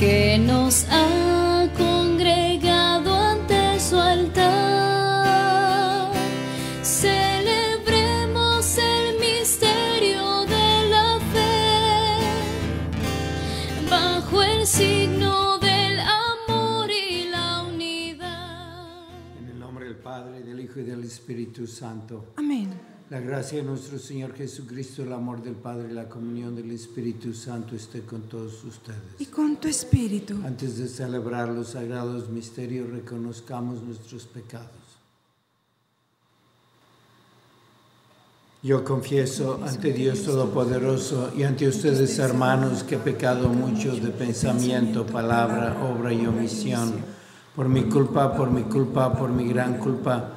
que nos ha congregado ante su altar, celebremos el misterio de la fe bajo el signo del amor y la unidad. En el nombre del Padre, del Hijo y del Espíritu Santo. Amén. La gracia de nuestro Señor Jesucristo, el amor del Padre y la comunión del Espíritu Santo esté con todos Y ustedes. con tu espíritu. Antes de celebrar los sagrados misterios, reconozcamos nuestros pecados. Yo confieso ante Dios Todopoderoso y ante ustedes, hermanos, que he pecado mucho de pensamiento, palabra, obra y omisión, por mi culpa, por mi culpa, por mi gran culpa.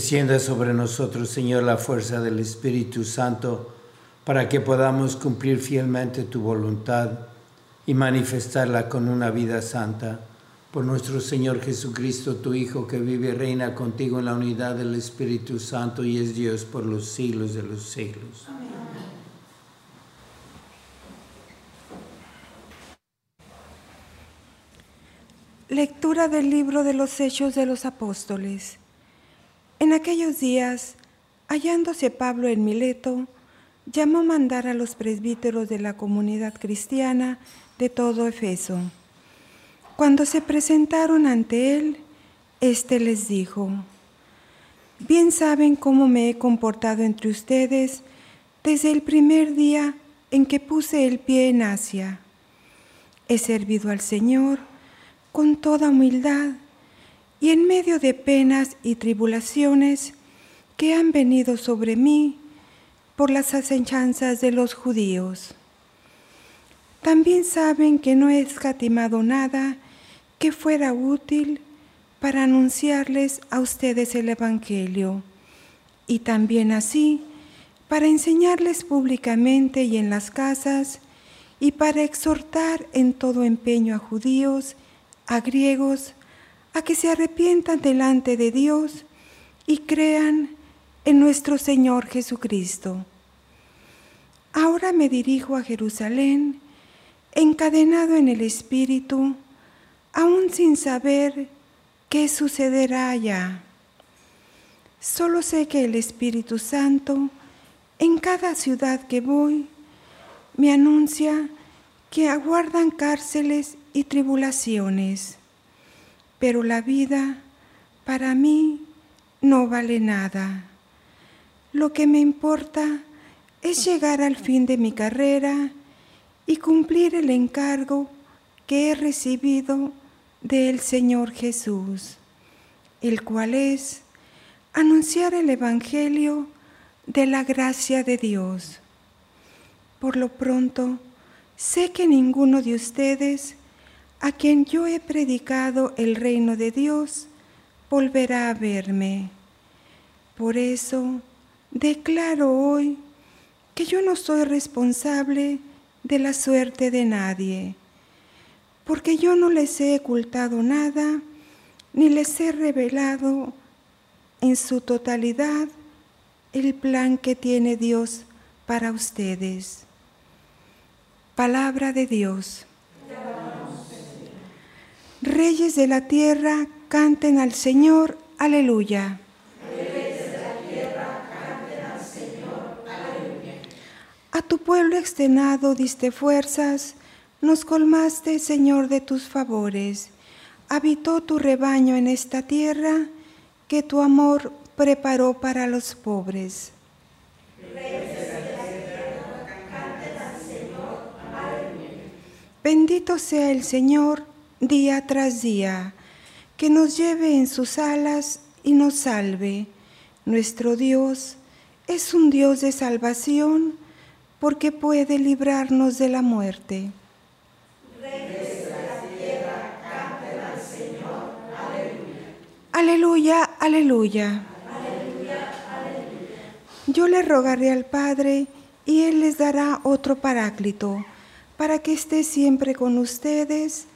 Descienda sobre nosotros, Señor, la fuerza del Espíritu Santo, para que podamos cumplir fielmente tu voluntad y manifestarla con una vida santa. Por nuestro Señor Jesucristo, tu Hijo, que vive y reina contigo en la unidad del Espíritu Santo y es Dios por los siglos de los siglos. Lectura del libro de los Hechos de los Apóstoles. En aquellos días, hallándose Pablo en Mileto, llamó mandar a los presbíteros de la comunidad cristiana de todo Efeso. Cuando se presentaron ante él, éste les dijo, Bien saben cómo me he comportado entre ustedes desde el primer día en que puse el pie en Asia. He servido al Señor con toda humildad y en medio de penas y tribulaciones que han venido sobre mí por las asechanzas de los judíos. También saben que no he escatimado nada que fuera útil para anunciarles a ustedes el Evangelio, y también así para enseñarles públicamente y en las casas, y para exhortar en todo empeño a judíos, a griegos, a que se arrepientan delante de Dios y crean en nuestro Señor Jesucristo. Ahora me dirijo a Jerusalén, encadenado en el Espíritu, aún sin saber qué sucederá allá. Solo sé que el Espíritu Santo, en cada ciudad que voy, me anuncia que aguardan cárceles y tribulaciones, pero la vida para mí no vale nada. Lo que me importa es llegar al fin de mi carrera y cumplir el encargo que he recibido del Señor Jesús, el cual es anunciar el Evangelio de la gracia de Dios. Por lo pronto, sé que ninguno de ustedes a quien yo he predicado el reino de Dios volverá a verme. Por eso declaro hoy que yo no soy responsable de la suerte de nadie, porque yo no les he ocultado nada, ni les he revelado en su totalidad el plan que tiene Dios para ustedes. Palabra de Dios. Reyes de la tierra, canten al Señor, aleluya. A tu pueblo extenado diste fuerzas, nos colmaste, Señor, de tus favores. Habitó tu rebaño en esta tierra que tu amor preparó para los pobres. Bendito sea el Señor día tras día, que nos lleve en sus alas y nos salve. Nuestro Dios es un Dios de salvación porque puede librarnos de la muerte. Aleluya, aleluya. Yo le rogaré al Padre y Él les dará otro paráclito para que esté siempre con ustedes.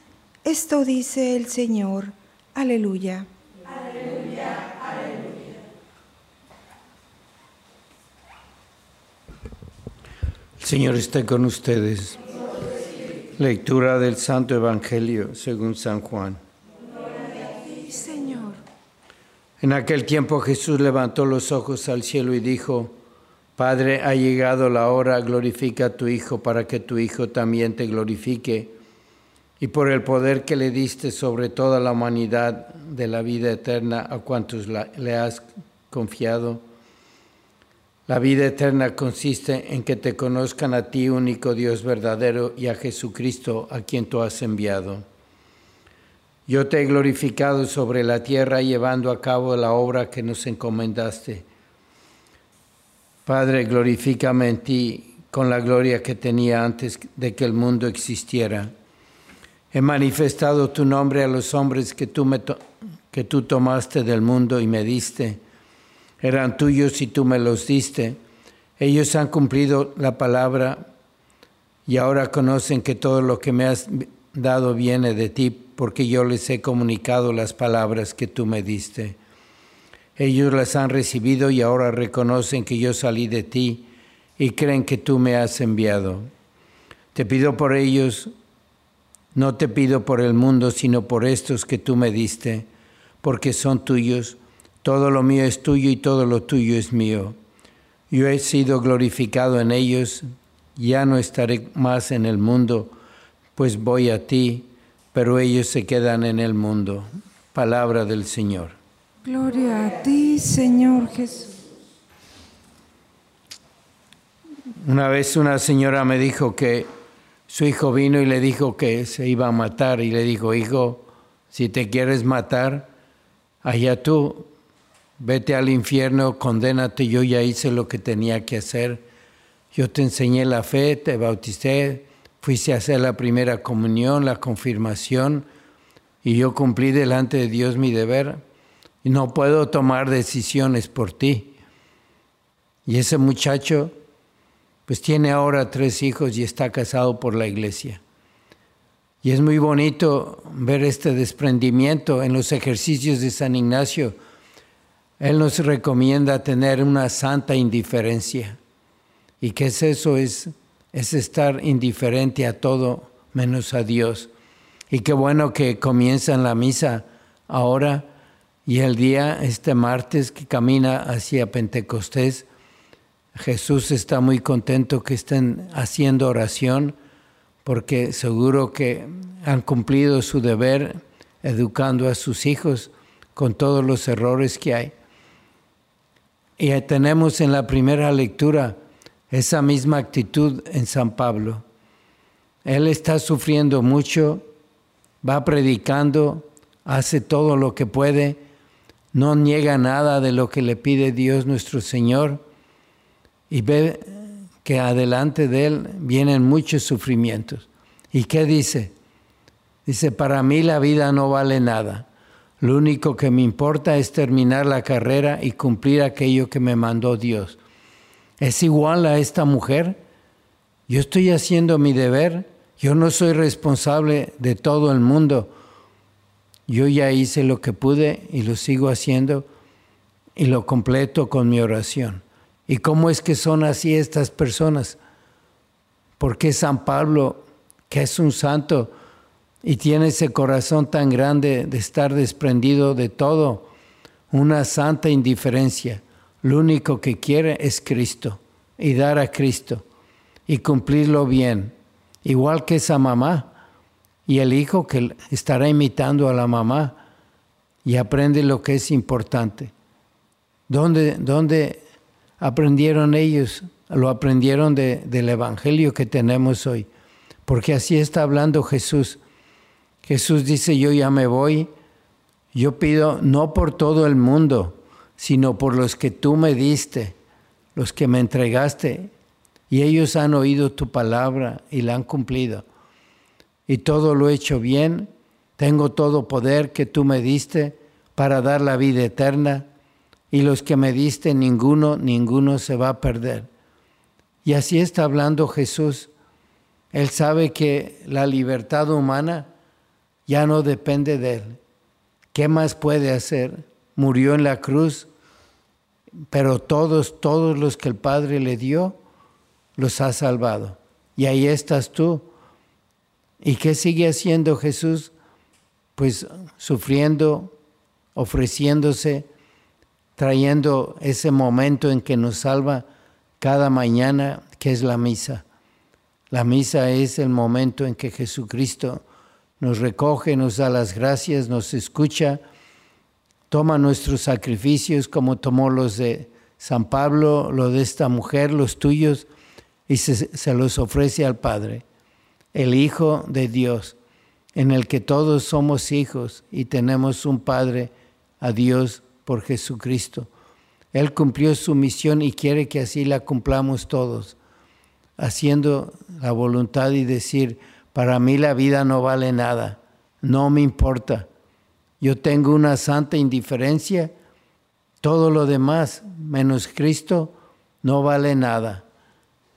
Esto dice el Señor. Aleluya. Aleluya, aleluya. El Señor esté con ustedes. Lectura del Santo Evangelio según San Juan. Señor. En aquel tiempo Jesús levantó los ojos al cielo y dijo, Padre, ha llegado la hora, glorifica a tu Hijo para que tu Hijo también te glorifique. Y por el poder que le diste sobre toda la humanidad de la vida eterna a cuantos le has confiado. La vida eterna consiste en que te conozcan a ti, único Dios verdadero, y a Jesucristo, a quien tú has enviado. Yo te he glorificado sobre la tierra llevando a cabo la obra que nos encomendaste. Padre, glorifícame en ti con la gloria que tenía antes de que el mundo existiera. He manifestado tu nombre a los hombres que tú, me que tú tomaste del mundo y me diste. Eran tuyos y tú me los diste. Ellos han cumplido la palabra y ahora conocen que todo lo que me has dado viene de ti, porque yo les he comunicado las palabras que tú me diste. Ellos las han recibido y ahora reconocen que yo salí de ti y creen que tú me has enviado. Te pido por ellos, no te pido por el mundo, sino por estos que tú me diste, porque son tuyos. Todo lo mío es tuyo y todo lo tuyo es mío. Yo he sido glorificado en ellos, ya no estaré más en el mundo, pues voy a ti, pero ellos se quedan en el mundo. Palabra del Señor. Gloria a ti, Señor Jesús. Una vez una señora me dijo que su hijo vino y le dijo que se iba a matar y le dijo, hijo, si te quieres matar, allá tú, vete al infierno, condénate, yo ya hice lo que tenía que hacer. Yo te enseñé la fe, te bauticé, fuiste a hacer la primera comunión, la confirmación, y yo cumplí delante de Dios mi deber. Y no puedo tomar decisiones por ti. Y ese muchacho, pues tiene ahora tres hijos y está casado por la iglesia. Y es muy bonito ver este desprendimiento en los ejercicios de San Ignacio. Él nos recomienda tener una santa indiferencia. ¿Y qué es eso? Es, es estar indiferente a todo menos a Dios. Y qué bueno que comienzan la misa ahora y el día, este martes que camina hacia Pentecostés, Jesús está muy contento que estén haciendo oración porque seguro que han cumplido su deber educando a sus hijos con todos los errores que hay. Y tenemos en la primera lectura esa misma actitud en San Pablo. Él está sufriendo mucho, va predicando, hace todo lo que puede, no niega nada de lo que le pide Dios nuestro Señor y ve que adelante de él vienen muchos sufrimientos. ¿Y qué dice? Dice, para mí la vida no vale nada. Lo único que me importa es terminar la carrera y cumplir aquello que me mandó Dios. ¿Es igual a esta mujer? Yo estoy haciendo mi deber. Yo no soy responsable de todo el mundo. Yo ya hice lo que pude y lo sigo haciendo y lo completo con mi oración. ¿Y cómo es que son así estas personas? Porque San Pablo, que es un santo y tiene ese corazón tan grande de estar desprendido de todo, una santa indiferencia, lo único que quiere es Cristo y dar a Cristo y cumplirlo bien, igual que esa mamá y el hijo que estará imitando a la mamá y aprende lo que es importante. ¿Dónde, dónde aprendieron ellos? Lo aprendieron del Evangelio que tenemos hoy. Porque así está hablando Jesús. Jesús dice, yo ya me voy. Yo pido no por todo el mundo, sino por los que tú me diste, los que me entregaste. Y ellos han oído tu palabra y la han cumplido y todo lo he hecho bien, tengo todo poder que tú me diste para dar la vida eterna, y los que me diste ninguno, ninguno se va a perder. Y así está hablando Jesús. Él sabe que la libertad humana ya no depende de él. ¿Qué más puede hacer? Murió en la cruz, pero todos, todos los que el Padre le dio, los ha salvado. Y ahí estás tú ¿Y qué sigue haciendo Jesús? Pues sufriendo, ofreciéndose, trayendo ese momento en que nos salva cada mañana, que es la misa. La misa es el momento en que Jesucristo nos recoge, nos da las gracias, nos escucha, toma nuestros sacrificios como tomó los de San Pablo, lo de esta mujer, los tuyos, y se, se los ofrece al Padre el Hijo de Dios, en el que todos somos hijos y tenemos un Padre, a Dios por Jesucristo. Él cumplió su misión y quiere que así la cumplamos todos, haciendo la voluntad y decir, para mí la vida no vale nada, no me importa. Yo tengo una santa indiferencia, todo lo demás, menos Cristo, no vale nada.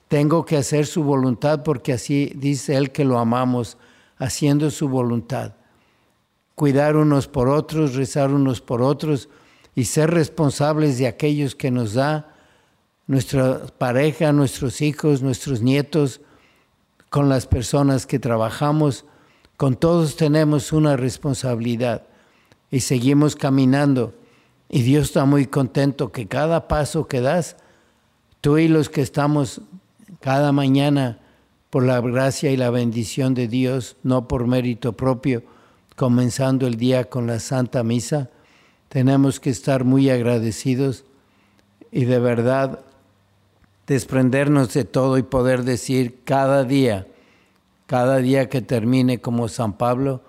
Tengo que hacer su voluntad porque así dice Él que lo amamos, haciendo su voluntad. Cuidar unos por otros, rezar unos por otros y ser responsables de aquellos que nos da nuestra pareja, nuestros hijos, nuestros nietos, con las personas que trabajamos. Con todos tenemos una responsabilidad y seguimos caminando. Y Dios está muy contento que cada paso que das, tú y los que estamos cada mañana por la gracia y la bendición de Dios, no por mérito propio, comenzando el día con la Santa Misa, tenemos que estar muy agradecidos y de verdad desprendernos de todo y poder decir cada día, cada día que termine como San Pablo,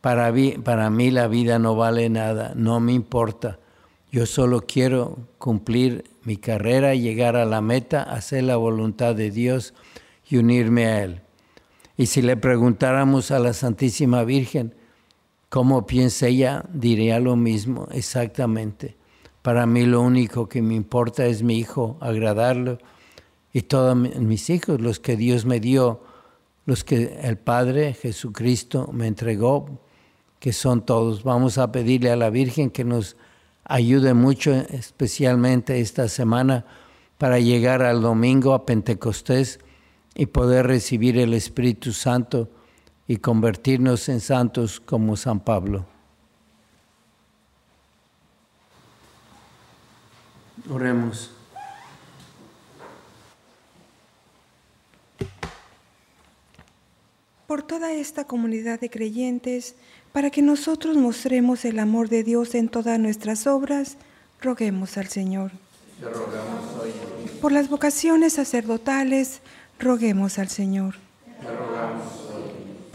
para mí, la vida no vale nada, no me importa. Yo solo quiero cumplir mi carrera, llegar a la meta, hacer la voluntad de Dios y unirme a Él. Y si le preguntáramos a la Santísima Virgen cómo piensa ella, diría lo mismo, exactamente. Para mí lo único que me importa es mi hijo, agradarlo, y todos mis hijos, los que Dios me dio, los que el Padre Jesucristo me entregó, que son todos. Vamos a pedirle a la Virgen que nos ayude mucho, especialmente esta semana, para llegar al domingo a Pentecostés y poder recibir el Espíritu Santo y convertirnos en santos como San Pablo. Oremos. Por toda esta comunidad de creyentes, para que nosotros mostremos el amor de Dios en todas nuestras obras, roguemos al Señor. Por las vocaciones sacerdotales, roguemos al Señor.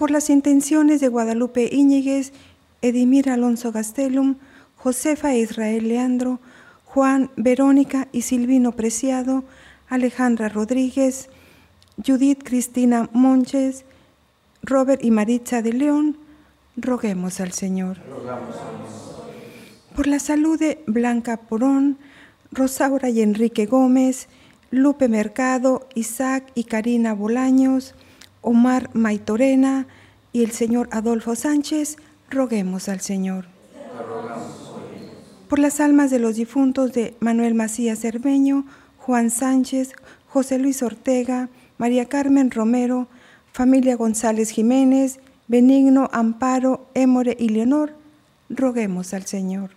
Por las intenciones de Guadalupe Íñiguez, Edimir Alonso Gastelum, Josefa Israel Leandro, Juan, Verónica y Silvino Preciado, Alejandra Rodríguez, Judith Cristina Monches, Robert y Maritza de León, roguemos al Señor. Por la salud de Blanca Porón, Rosaura y Enrique Gómez, Lupe Mercado, Isaac y Karina Bolaños, Omar Maitorena y el señor Adolfo Sánchez, roguemos al Señor. Por las almas de los difuntos de Manuel Macías Cerveño, Juan Sánchez, José Luis Ortega, María Carmen Romero, familia González Jiménez, Benigno, Amparo, Émore y Leonor, roguemos al Señor.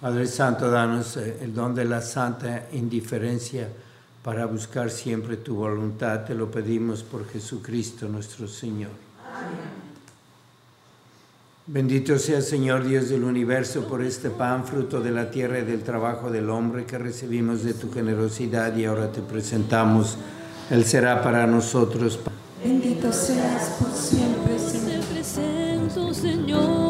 Padre Santo, danos eh, el don de la santa indiferencia para buscar siempre tu voluntad. Te lo pedimos por Jesucristo nuestro Señor. Bendito sea Señor Dios del universo por este pan, fruto de la tierra y del trabajo del hombre que recibimos de tu generosidad y ahora te presentamos. Él será para nosotros. Bendito seas por siempre, Te presento, Señor,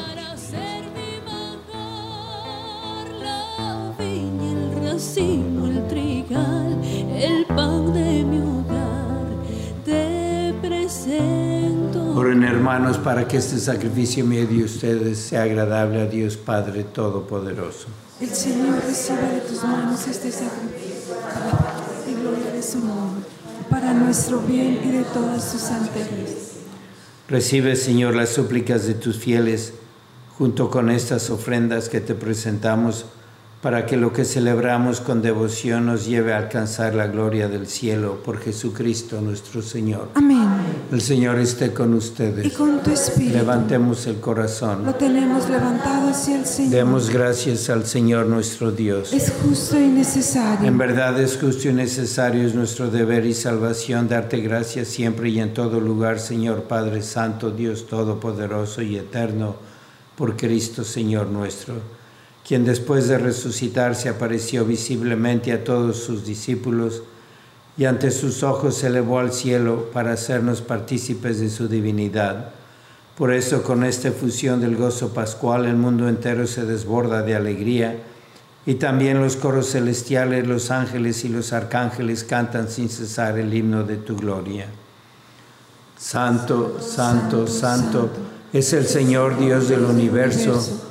Para que este sacrificio mío de ustedes sea agradable a Dios Padre Todopoderoso. El Señor reciba de tus manos este sacrificio la gloria de su nombre, para nuestro bien y de todas sus santerías. Recibe, Señor, las súplicas de tus fieles junto con estas ofrendas que te presentamos para que lo que celebramos con devoción nos lleve a alcanzar la gloria del cielo por Jesucristo nuestro Señor. Amén. El Señor esté con Y ustedes. con tu espíritu Levantemos el lo corazón. tenemos levantado hacia el Señor. Demos gracias al Señor nuestro Dios. Es justo y necesario. En verdad es justo y necesario, es nuestro deber y salvación darte gracias siempre y en todo lugar, Señor Padre Santo, Dios Todopoderoso y Eterno, por Cristo Señor nuestro, quien después de resucitar se apareció visiblemente a todos sus discípulos y ante sus ojos se elevó al cielo para hacernos partícipes de su divinidad. Por eso con esta efusión del gozo pascual el mundo entero se desborda de alegría y también los coros celestiales, los ángeles y los arcángeles cantan sin cesar el himno de tu gloria. Santo, santo, santo es el Señor Dios del universo.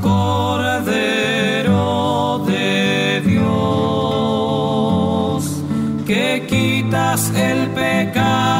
Cordero de Dios, que quitas el pecado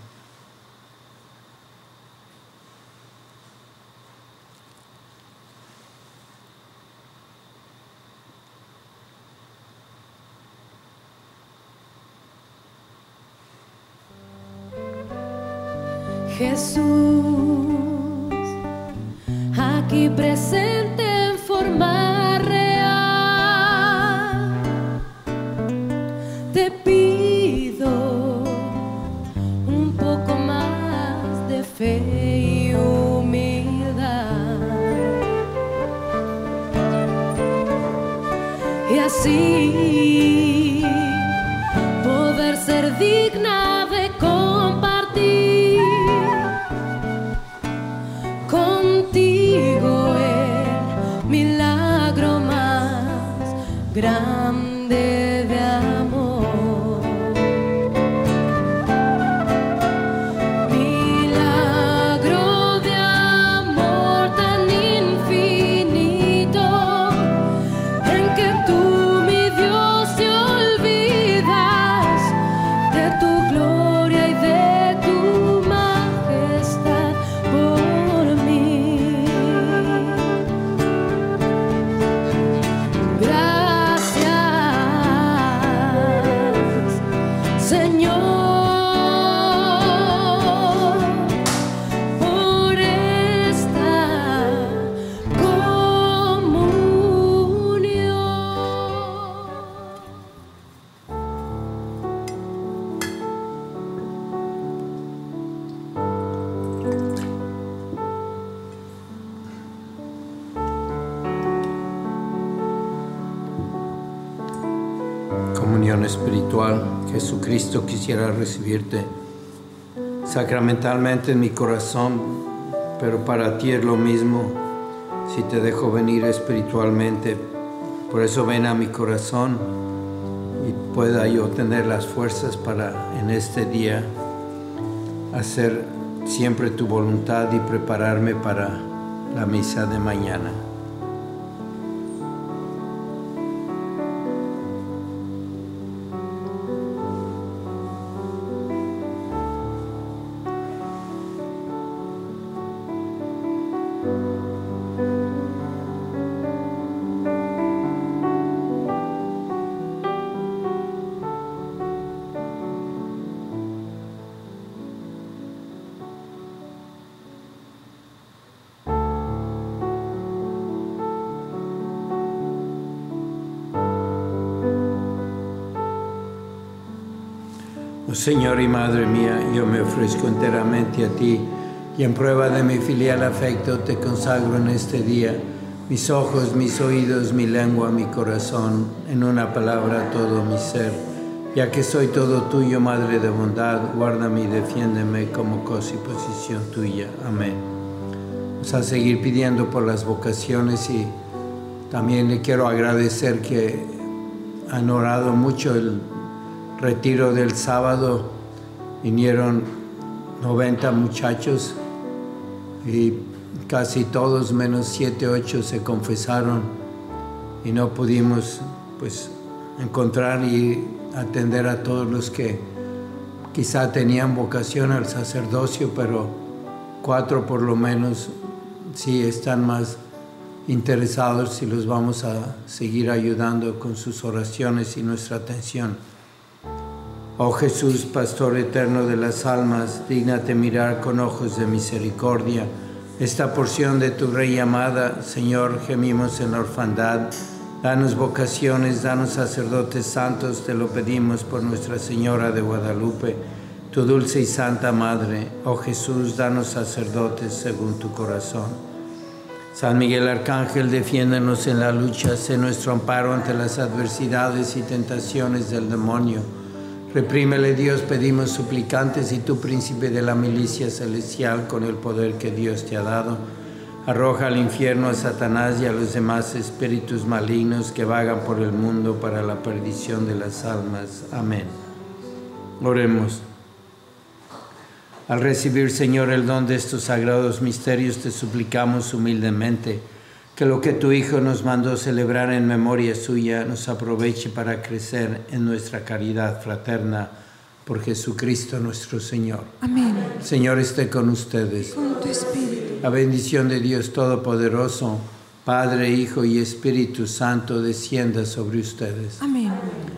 Jesús, aquí presente en forma real, te pido un poco más de fe y humildad. Y así quisiera recibirte sacramentalmente en mi corazón, pero para ti es lo mismo si te dejo venir espiritualmente. Por eso ven a mi corazón y pueda yo tener las fuerzas para en este día hacer siempre tu voluntad y prepararme para la misa de mañana. Señor y Madre mía, yo me ofrezco enteramente a ti y en prueba de mi filial afecto te consagro en este día mis ojos, mis oídos, mi lengua, mi corazón, en una palabra todo mi ser. Ya que soy todo tuyo, Madre de bondad, guárdame y defiéndeme como cosa y posición tuya. Amén. Vamos a seguir pidiendo por las vocaciones y también le quiero agradecer que han orado mucho el retiro del sábado vinieron 90 muchachos y casi todos menos 7, 8 se confesaron y no pudimos pues encontrar y atender a todos los que quizá tenían vocación al sacerdocio, pero cuatro por lo menos sí están más interesados y los vamos a seguir ayudando con sus oraciones y nuestra atención. Oh Jesús, Pastor eterno de las almas, dígnate mirar con ojos de misericordia esta porción de tu Rey amada. Señor, gemimos en la orfandad. Danos vocaciones, danos sacerdotes santos, te lo pedimos por Nuestra Señora de Guadalupe, tu dulce y santa Madre. Oh Jesús, danos sacerdotes según tu corazón. San Miguel Arcángel, defiéndanos en la lucha, sé nuestro amparo ante las adversidades y tentaciones del demonio. Reprímele Dios, pedimos suplicantes y tú, príncipe de la milicia celestial, con el poder que Dios te ha dado, arroja al infierno a Satanás y a los demás espíritus malignos que vagan por el mundo para la perdición de las almas. Amén. Oremos. Al recibir, Señor, el don de estos sagrados misterios, te suplicamos humildemente que lo que tu Hijo nos mandó celebrar en memoria suya nos aproveche para crecer en nuestra caridad fraterna por Jesucristo nuestro Señor. Amén. Señor esté con ustedes. Con tu espíritu. La bendición de Dios Todopoderoso, Padre, Hijo y Espíritu Santo, descienda sobre ustedes. Amén.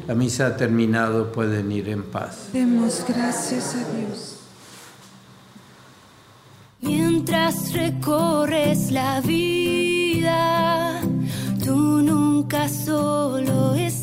La misa ha terminado, pueden ir en paz. Demos gracias a Dios. Mientras recorres la tú nunca solo estás.